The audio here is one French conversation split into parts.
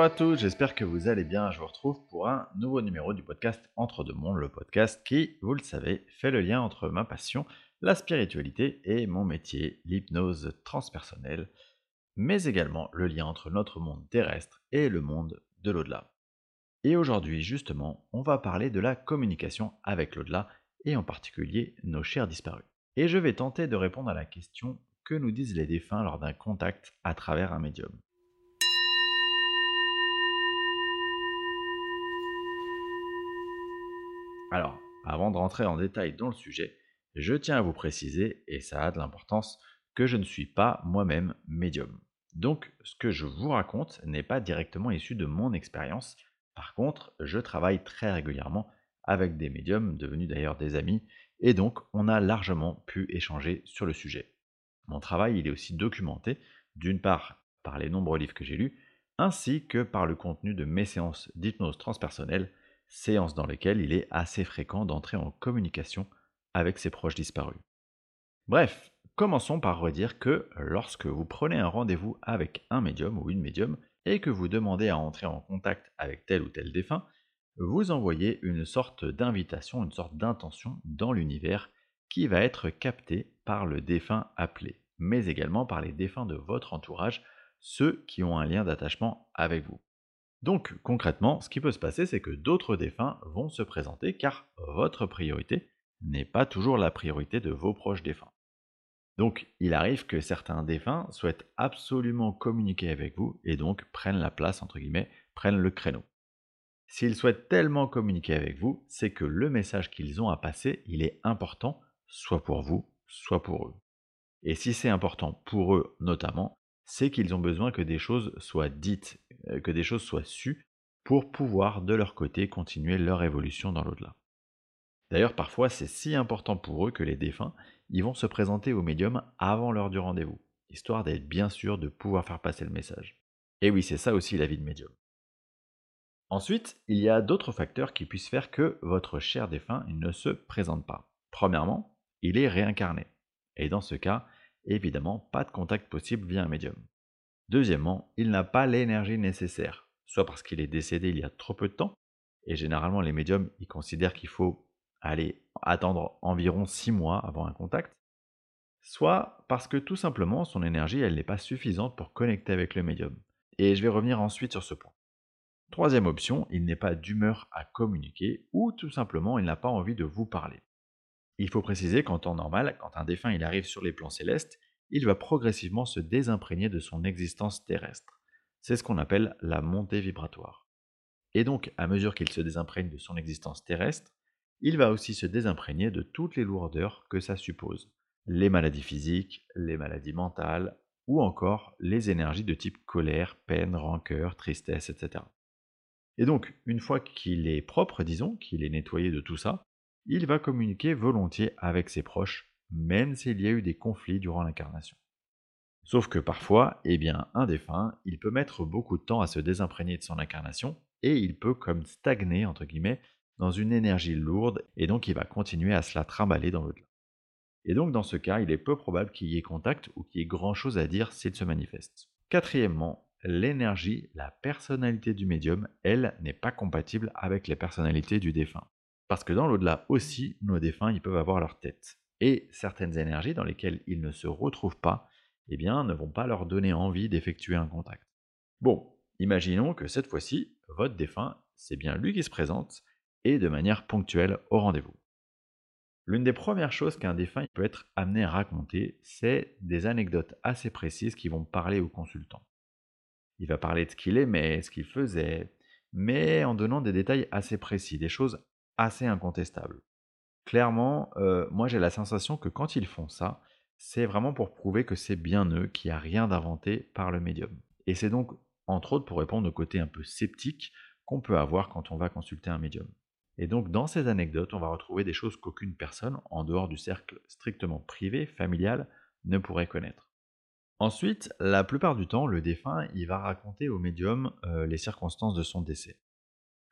Bonjour à tous, j'espère que vous allez bien. Je vous retrouve pour un nouveau numéro du podcast Entre deux mondes, le podcast qui, vous le savez, fait le lien entre ma passion, la spiritualité et mon métier, l'hypnose transpersonnelle, mais également le lien entre notre monde terrestre et le monde de l'au-delà. Et aujourd'hui, justement, on va parler de la communication avec l'au-delà et en particulier nos chers disparus. Et je vais tenter de répondre à la question que nous disent les défunts lors d'un contact à travers un médium. Alors, avant de rentrer en détail dans le sujet, je tiens à vous préciser, et ça a de l'importance, que je ne suis pas moi-même médium. Donc, ce que je vous raconte n'est pas directement issu de mon expérience. Par contre, je travaille très régulièrement avec des médiums, devenus d'ailleurs des amis, et donc on a largement pu échanger sur le sujet. Mon travail, il est aussi documenté, d'une part par les nombreux livres que j'ai lus, ainsi que par le contenu de mes séances d'hypnose transpersonnelle, séances dans lesquelles il est assez fréquent d'entrer en communication avec ses proches disparus. Bref, commençons par redire que lorsque vous prenez un rendez-vous avec un médium ou une médium et que vous demandez à entrer en contact avec tel ou tel défunt, vous envoyez une sorte d'invitation, une sorte d'intention dans l'univers qui va être captée par le défunt appelé, mais également par les défunts de votre entourage, ceux qui ont un lien d'attachement avec vous. Donc concrètement, ce qui peut se passer, c'est que d'autres défunts vont se présenter car votre priorité n'est pas toujours la priorité de vos proches défunts. Donc il arrive que certains défunts souhaitent absolument communiquer avec vous et donc prennent la place, entre guillemets, prennent le créneau. S'ils souhaitent tellement communiquer avec vous, c'est que le message qu'ils ont à passer, il est important, soit pour vous, soit pour eux. Et si c'est important pour eux notamment, c'est qu'ils ont besoin que des choses soient dites, euh, que des choses soient sues, pour pouvoir de leur côté continuer leur évolution dans l'au-delà. D'ailleurs, parfois, c'est si important pour eux que les défunts, ils vont se présenter au médium avant l'heure du rendez-vous, histoire d'être bien sûr de pouvoir faire passer le message. Et oui, c'est ça aussi la vie de médium. Ensuite, il y a d'autres facteurs qui puissent faire que votre cher défunt ne se présente pas. Premièrement, il est réincarné. Et dans ce cas, évidemment, pas de contact possible via un médium. Deuxièmement, il n'a pas l'énergie nécessaire, soit parce qu'il est décédé il y a trop peu de temps, et généralement les médiums ils considèrent qu'il faut aller attendre environ 6 mois avant un contact, soit parce que tout simplement son énergie elle n'est pas suffisante pour connecter avec le médium. Et je vais revenir ensuite sur ce point. Troisième option, il n'est pas d'humeur à communiquer ou tout simplement il n'a pas envie de vous parler. Il faut préciser qu'en temps normal, quand un défunt il arrive sur les plans célestes, il va progressivement se désimprégner de son existence terrestre. C'est ce qu'on appelle la montée vibratoire. Et donc, à mesure qu'il se désimprègne de son existence terrestre, il va aussi se désimprégner de toutes les lourdeurs que ça suppose. Les maladies physiques, les maladies mentales, ou encore les énergies de type colère, peine, rancœur, tristesse, etc. Et donc, une fois qu'il est propre, disons, qu'il est nettoyé de tout ça, il va communiquer volontiers avec ses proches, même s'il y a eu des conflits durant l'incarnation. Sauf que parfois, eh bien, un défunt, il peut mettre beaucoup de temps à se désimprégner de son incarnation, et il peut comme stagner, entre guillemets, dans une énergie lourde, et donc il va continuer à se la trimballer dans l'au-delà. Et donc dans ce cas, il est peu probable qu'il y ait contact ou qu'il y ait grand-chose à dire s'il se manifeste. Quatrièmement, l'énergie, la personnalité du médium, elle, n'est pas compatible avec les personnalités du défunt. Parce que dans l'au-delà aussi, nos défunts, ils peuvent avoir leur tête. Et certaines énergies dans lesquelles ils ne se retrouvent pas, eh bien, ne vont pas leur donner envie d'effectuer un contact. Bon, imaginons que cette fois-ci, votre défunt, c'est bien lui qui se présente, et de manière ponctuelle au rendez-vous. L'une des premières choses qu'un défunt peut être amené à raconter, c'est des anecdotes assez précises qui vont parler au consultant. Il va parler de ce qu'il aimait, ce qu'il faisait, mais en donnant des détails assez précis, des choses assez incontestables. Clairement, euh, moi j'ai la sensation que quand ils font ça, c'est vraiment pour prouver que c'est bien eux, qu'il n'y a rien d'inventé par le médium. Et c'est donc, entre autres, pour répondre au côté un peu sceptique qu'on peut avoir quand on va consulter un médium. Et donc dans ces anecdotes, on va retrouver des choses qu'aucune personne, en dehors du cercle strictement privé, familial, ne pourrait connaître. Ensuite, la plupart du temps, le défunt, il va raconter au médium euh, les circonstances de son décès.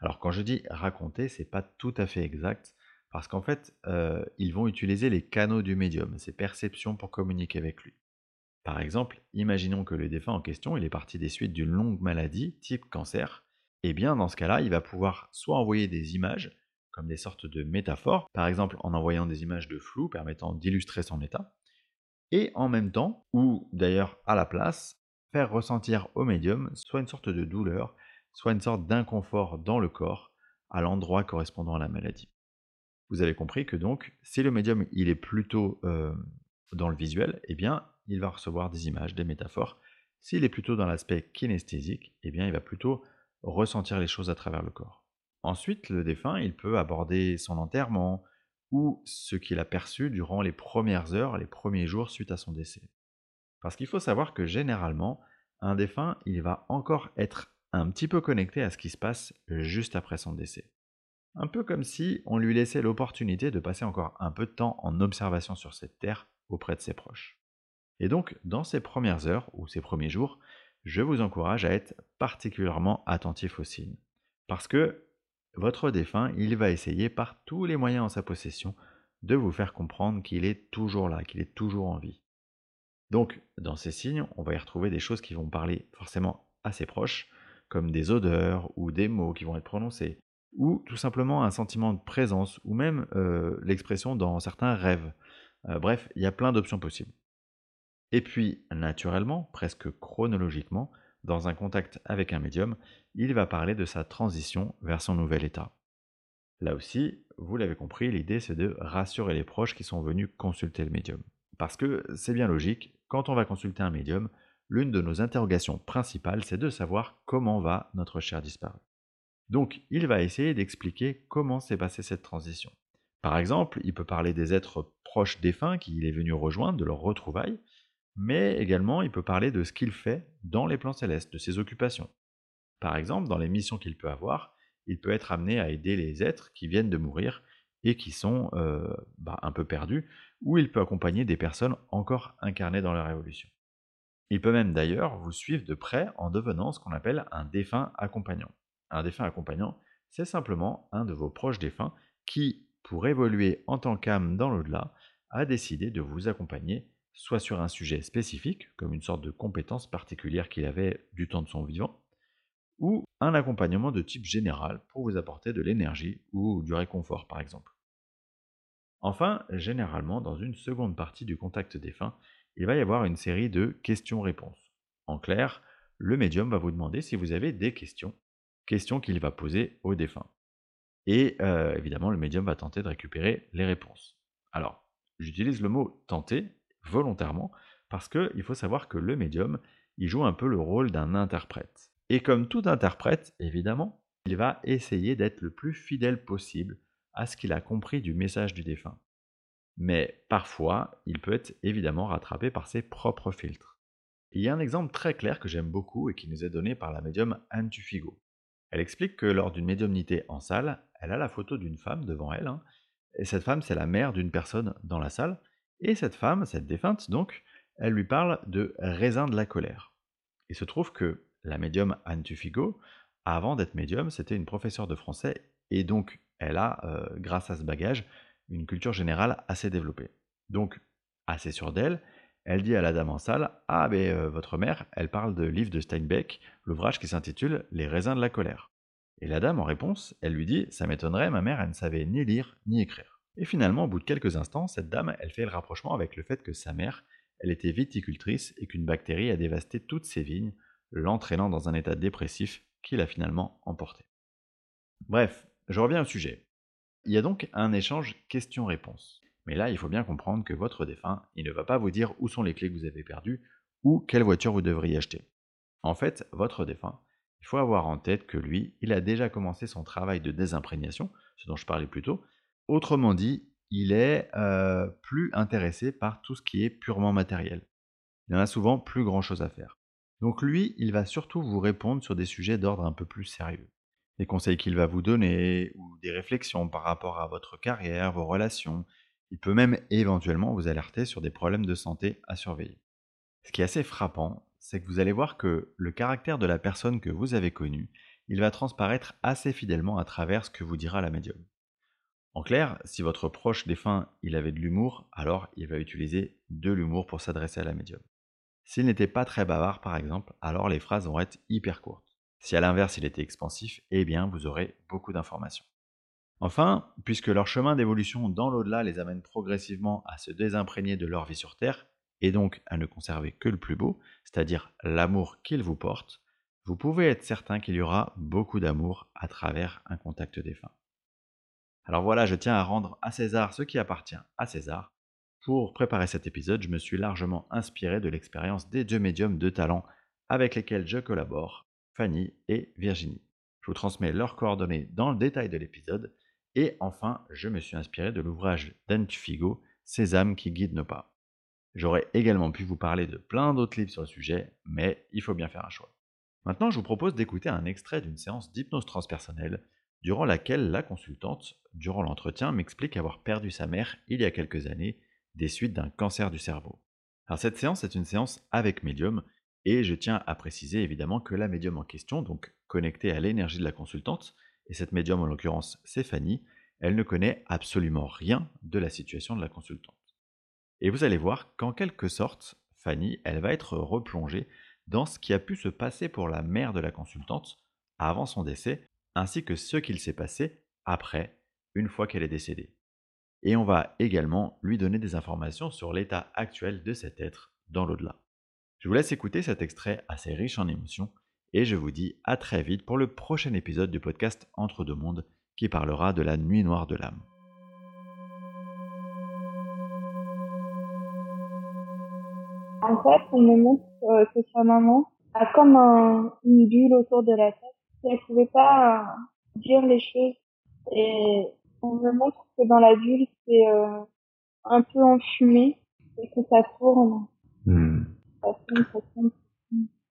Alors quand je dis raconter, c'est pas tout à fait exact, parce qu'en fait, euh, ils vont utiliser les canaux du médium, ses perceptions pour communiquer avec lui. Par exemple, imaginons que le défunt en question il est parti des suites d'une longue maladie type cancer. Et eh bien dans ce cas-là, il va pouvoir soit envoyer des images comme des sortes de métaphores, par exemple en envoyant des images de flou permettant d'illustrer son état, et en même temps, ou d'ailleurs à la place, faire ressentir au médium soit une sorte de douleur, soit une sorte d'inconfort dans le corps à l'endroit correspondant à la maladie. Vous avez compris que donc, si le médium il est plutôt euh, dans le visuel, eh bien, il va recevoir des images, des métaphores. S'il est plutôt dans l'aspect kinesthésique, eh bien, il va plutôt ressentir les choses à travers le corps. Ensuite, le défunt, il peut aborder son enterrement ou ce qu'il a perçu durant les premières heures, les premiers jours suite à son décès. Parce qu'il faut savoir que généralement, un défunt, il va encore être un petit peu connecté à ce qui se passe juste après son décès. Un peu comme si on lui laissait l'opportunité de passer encore un peu de temps en observation sur cette terre auprès de ses proches. Et donc, dans ces premières heures ou ces premiers jours, je vous encourage à être particulièrement attentif aux signes. Parce que votre défunt, il va essayer par tous les moyens en sa possession de vous faire comprendre qu'il est toujours là, qu'il est toujours en vie. Donc, dans ces signes, on va y retrouver des choses qui vont parler forcément assez proches, comme des odeurs ou des mots qui vont être prononcés, ou tout simplement un sentiment de présence, ou même euh, l'expression dans certains rêves. Euh, bref, il y a plein d'options possibles. Et puis, naturellement, presque chronologiquement, dans un contact avec un médium, il va parler de sa transition vers son nouvel état. Là aussi, vous l'avez compris, l'idée c'est de rassurer les proches qui sont venus consulter le médium. Parce que c'est bien logique, quand on va consulter un médium, l'une de nos interrogations principales c'est de savoir comment va notre cher disparu. Donc il va essayer d'expliquer comment s'est passée cette transition. Par exemple, il peut parler des êtres proches défunts qu'il est venu rejoindre, de leur retrouvailles, mais également il peut parler de ce qu'il fait dans les plans célestes, de ses occupations. Par exemple, dans les missions qu'il peut avoir, il peut être amené à aider les êtres qui viennent de mourir et qui sont euh, bah, un peu perdus, ou il peut accompagner des personnes encore incarnées dans leur évolution. Il peut même d'ailleurs vous suivre de près en devenant ce qu'on appelle un défunt accompagnant. Un défunt accompagnant, c'est simplement un de vos proches défunts qui, pour évoluer en tant qu'âme dans l'au-delà, a décidé de vous accompagner soit sur un sujet spécifique, comme une sorte de compétence particulière qu'il avait du temps de son vivant, ou un accompagnement de type général pour vous apporter de l'énergie ou du réconfort par exemple. Enfin, généralement, dans une seconde partie du contact défunt, il va y avoir une série de questions-réponses. En clair, le médium va vous demander si vous avez des questions, questions qu'il va poser au défunt. Et euh, évidemment, le médium va tenter de récupérer les réponses. Alors, j'utilise le mot tenter volontairement, parce qu'il faut savoir que le médium, il joue un peu le rôle d'un interprète. Et comme tout interprète, évidemment, il va essayer d'être le plus fidèle possible à ce qu'il a compris du message du défunt. Mais parfois, il peut être évidemment rattrapé par ses propres filtres. il y a un exemple très clair que j'aime beaucoup et qui nous est donné par la médium Anne Tufigo. Elle explique que lors d'une médiumnité en salle, elle a la photo d'une femme devant elle, hein, et cette femme c'est la mère d'une personne dans la salle, et cette femme, cette défunte donc, elle lui parle de raisin de la colère. Il se trouve que la médium Anne Tufigo, avant d'être médium, c'était une professeure de français et donc elle a, euh, grâce à ce bagage, une culture générale assez développée. Donc, assez sûre d'elle, elle dit à la dame en salle Ah, ben euh, votre mère, elle parle de livre de Steinbeck, l'ouvrage qui s'intitule Les raisins de la colère. Et la dame, en réponse, elle lui dit Ça m'étonnerait, ma mère, elle ne savait ni lire ni écrire. Et finalement, au bout de quelques instants, cette dame, elle fait le rapprochement avec le fait que sa mère, elle était viticultrice et qu'une bactérie a dévasté toutes ses vignes, l'entraînant dans un état dépressif qui l'a finalement emporté. Bref, je reviens au sujet. Il y a donc un échange question-réponse. Mais là, il faut bien comprendre que votre défunt, il ne va pas vous dire où sont les clés que vous avez perdues ou quelle voiture vous devriez acheter. En fait, votre défunt, il faut avoir en tête que lui, il a déjà commencé son travail de désimprégnation, ce dont je parlais plus tôt, Autrement dit, il est euh, plus intéressé par tout ce qui est purement matériel. Il en a souvent plus grand-chose à faire. Donc lui, il va surtout vous répondre sur des sujets d'ordre un peu plus sérieux. Des conseils qu'il va vous donner, ou des réflexions par rapport à votre carrière, vos relations. Il peut même éventuellement vous alerter sur des problèmes de santé à surveiller. Ce qui est assez frappant, c'est que vous allez voir que le caractère de la personne que vous avez connue, il va transparaître assez fidèlement à travers ce que vous dira la médium. En clair, si votre proche défunt il avait de l'humour, alors il va utiliser de l'humour pour s'adresser à la médium. S'il n'était pas très bavard, par exemple, alors les phrases vont être hyper courtes. Si à l'inverse il était expansif, eh bien vous aurez beaucoup d'informations. Enfin, puisque leur chemin d'évolution dans l'au-delà les amène progressivement à se désimprégner de leur vie sur Terre, et donc à ne conserver que le plus beau, c'est-à-dire l'amour qu'ils vous portent, vous pouvez être certain qu'il y aura beaucoup d'amour à travers un contact défunt. Alors voilà, je tiens à rendre à César ce qui appartient à César. Pour préparer cet épisode, je me suis largement inspiré de l'expérience des deux médiums de talent avec lesquels je collabore, Fanny et Virginie. Je vous transmets leurs coordonnées dans le détail de l'épisode. Et enfin, je me suis inspiré de l'ouvrage d'Anne Figo, Sésame qui guide nos pas. J'aurais également pu vous parler de plein d'autres livres sur le sujet, mais il faut bien faire un choix. Maintenant, je vous propose d'écouter un extrait d'une séance d'hypnose transpersonnelle durant laquelle la consultante, durant l'entretien, m'explique avoir perdu sa mère il y a quelques années des suites d'un cancer du cerveau. Alors cette séance est une séance avec médium et je tiens à préciser évidemment que la médium en question, donc connectée à l'énergie de la consultante, et cette médium en l'occurrence c'est Fanny, elle ne connaît absolument rien de la situation de la consultante. Et vous allez voir qu'en quelque sorte, Fanny, elle va être replongée dans ce qui a pu se passer pour la mère de la consultante avant son décès ainsi que ce qu'il s'est passé après, une fois qu'elle est décédée. Et on va également lui donner des informations sur l'état actuel de cet être dans l'au-delà. Je vous laisse écouter cet extrait assez riche en émotions et je vous dis à très vite pour le prochain épisode du podcast Entre deux mondes qui parlera de la nuit noire de l'âme. En fait, on me montre euh, que sa maman a comme une bulle autour de la tête elle pouvait pas euh, dire les choses. Et on me montre que dans la bulle, c'est euh, un peu enfumé et que ça tourne. Hmm.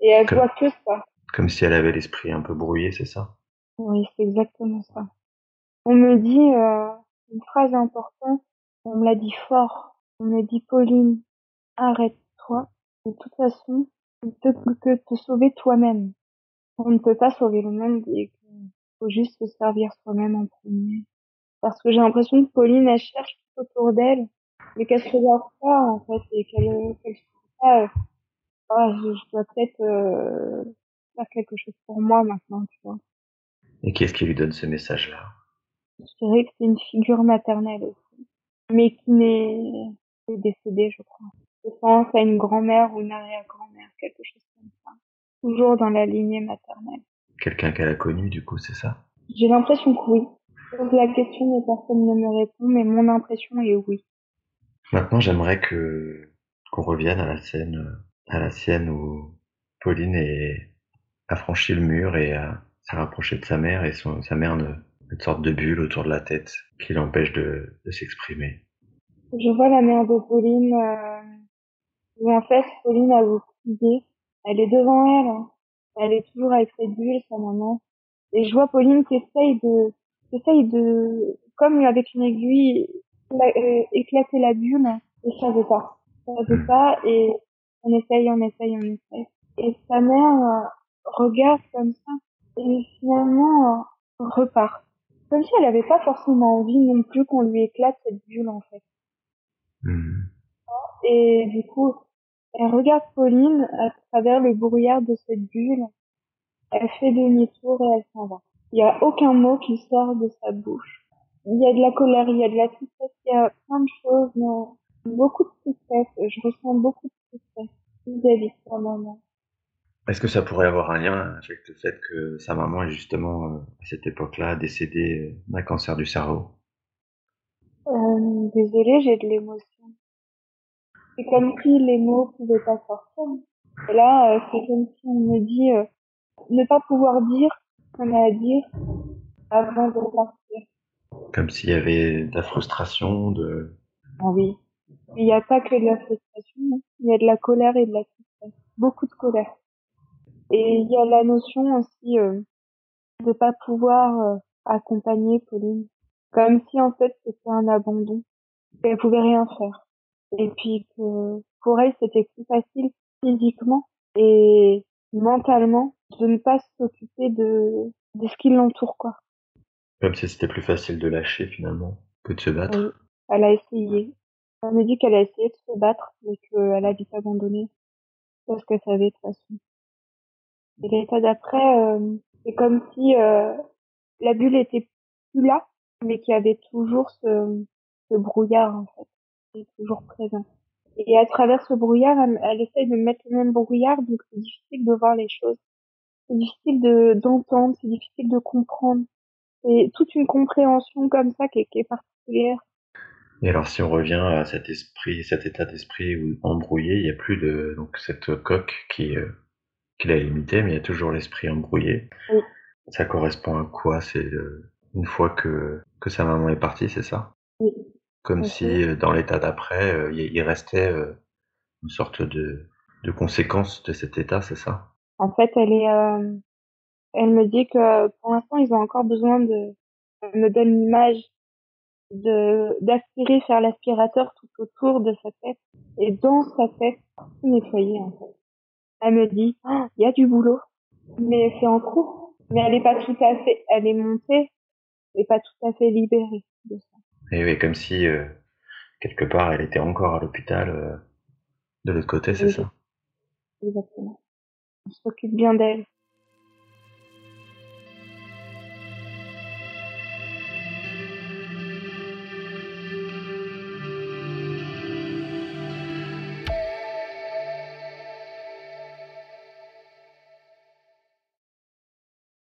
Et elle voit que ça. Comme si elle avait l'esprit un peu brouillé, c'est ça? Oui, c'est exactement ça. On me dit euh, une phrase importante, on me l'a dit fort. On me dit Pauline, arrête-toi. De toute façon, tu ne peux que te sauver toi-même on ne peut pas sauver le monde et qu'il faut juste se servir soi-même en premier. Parce que j'ai l'impression que Pauline, elle cherche tout autour d'elle, mais qu'elle se regarde pas, en fait, et qu'elle, qu'elle se pas, euh, ah, je, dois peut-être euh, faire quelque chose pour moi maintenant, tu vois. Et qu'est-ce qui lui donne ce message-là? Je dirais que c'est une figure maternelle aussi, mais qui n'est décédée, je crois. Je pense à une grand-mère ou une arrière-grand-mère, quelque chose comme ça toujours dans la lignée maternelle. Quelqu'un qu'elle a connu, du coup, c'est ça? J'ai l'impression que oui. Je pose la question, mais personne ne me répond, mais mon impression est oui. Maintenant, j'aimerais que qu'on revienne à la scène, à la sienne où Pauline est, a franchi le mur et s'est rapprochée de sa mère et son, sa mère ne, une sorte de bulle autour de la tête qui l'empêche de, s'exprimer. Je vois la mère de Pauline euh, où en fait Pauline a vous crié elle est devant elle. Hein. Elle est toujours avec cette bulle, sa maman. Et je vois Pauline qui essaye de, qui essaye de, comme avec une aiguille, euh, éclater la bulle. Et ça veut pas. Ça veut pas. Et on essaye, on essaye, on essaye. Et sa mère euh, regarde comme ça. Et finalement, euh, repart. Comme si elle avait pas forcément envie non plus qu'on lui éclate cette bulle, en fait. Hmm. Et du coup, elle regarde Pauline à travers le brouillard de cette bulle. Elle fait demi-tour et elle s'en va. Il n'y a aucun mot qui sort de sa bouche. Il y a de la colère, il y a de la tristesse, il y a plein de choses, mais beaucoup de tristesse. Je ressens beaucoup de tristesse vis-à-vis de sa maman. Est-ce que ça pourrait avoir un lien avec le fait que sa maman est justement euh, à cette époque-là décédée d'un cancer du cerveau? Euh, Désolée, j'ai de l'émotion. C'est comme si les mots pouvaient pas sortir. Et là, euh, c'est comme si on me dit euh, ne pas pouvoir dire ce qu'on a à dire avant de partir. Comme s'il y avait de la frustration, de... Ah oui. Il n'y a pas que de la frustration, hein. il y a de la colère et de la tristesse. Beaucoup de colère. Et il y a la notion aussi euh, de pas pouvoir euh, accompagner Pauline. Comme si en fait c'était un abandon. Elle pouvait rien faire et puis que pour elle c'était plus facile physiquement et mentalement de ne pas s'occuper de, de ce qui l'entoure quoi. Comme si c'était plus facile de lâcher finalement que de se battre. Oui, elle a essayé. Elle me dit qu'elle a essayé de se battre mais qu'elle a vite abandonné. parce qu'elle savait de toute façon. Et l'état d'après, euh, c'est comme si euh, la bulle était plus là, mais qu'il y avait toujours ce, brouillard en fait, qui est toujours présent. Et à travers ce brouillard, elle, elle essaye de mettre le même brouillard, donc c'est difficile de voir les choses. C'est difficile de d'entendre, c'est difficile de comprendre. C'est toute une compréhension comme ça qui est particulière. Et alors, si on revient à cet esprit, cet état d'esprit embrouillé, il n'y a plus de donc cette coque qui euh, qui l'a limité, mais il y a toujours l'esprit embrouillé. Oui. Ça correspond à quoi? C'est euh, une fois que que sa maman est partie, c'est ça? Oui. Comme si euh, dans l'état d'après, il restait une sorte de de conséquence de cet état, c'est ça? En fait, elle est, elle me dit que pour l'instant, ils ont encore besoin de, elle me donne l'image de d'aspirer, faire l'aspirateur tout autour de sa tête et dans sa tête, tout nettoyer en fait. Elle me dit, Ah, il y a du boulot, mais c'est en cours. Mais elle est pas tout à fait, elle est montée, et pas tout à fait libérée de ça. Et oui, comme si euh, quelque part elle était encore à l'hôpital euh, de l'autre côté, c'est Oui. ça? Exactement. On s'occupe bien d'elle.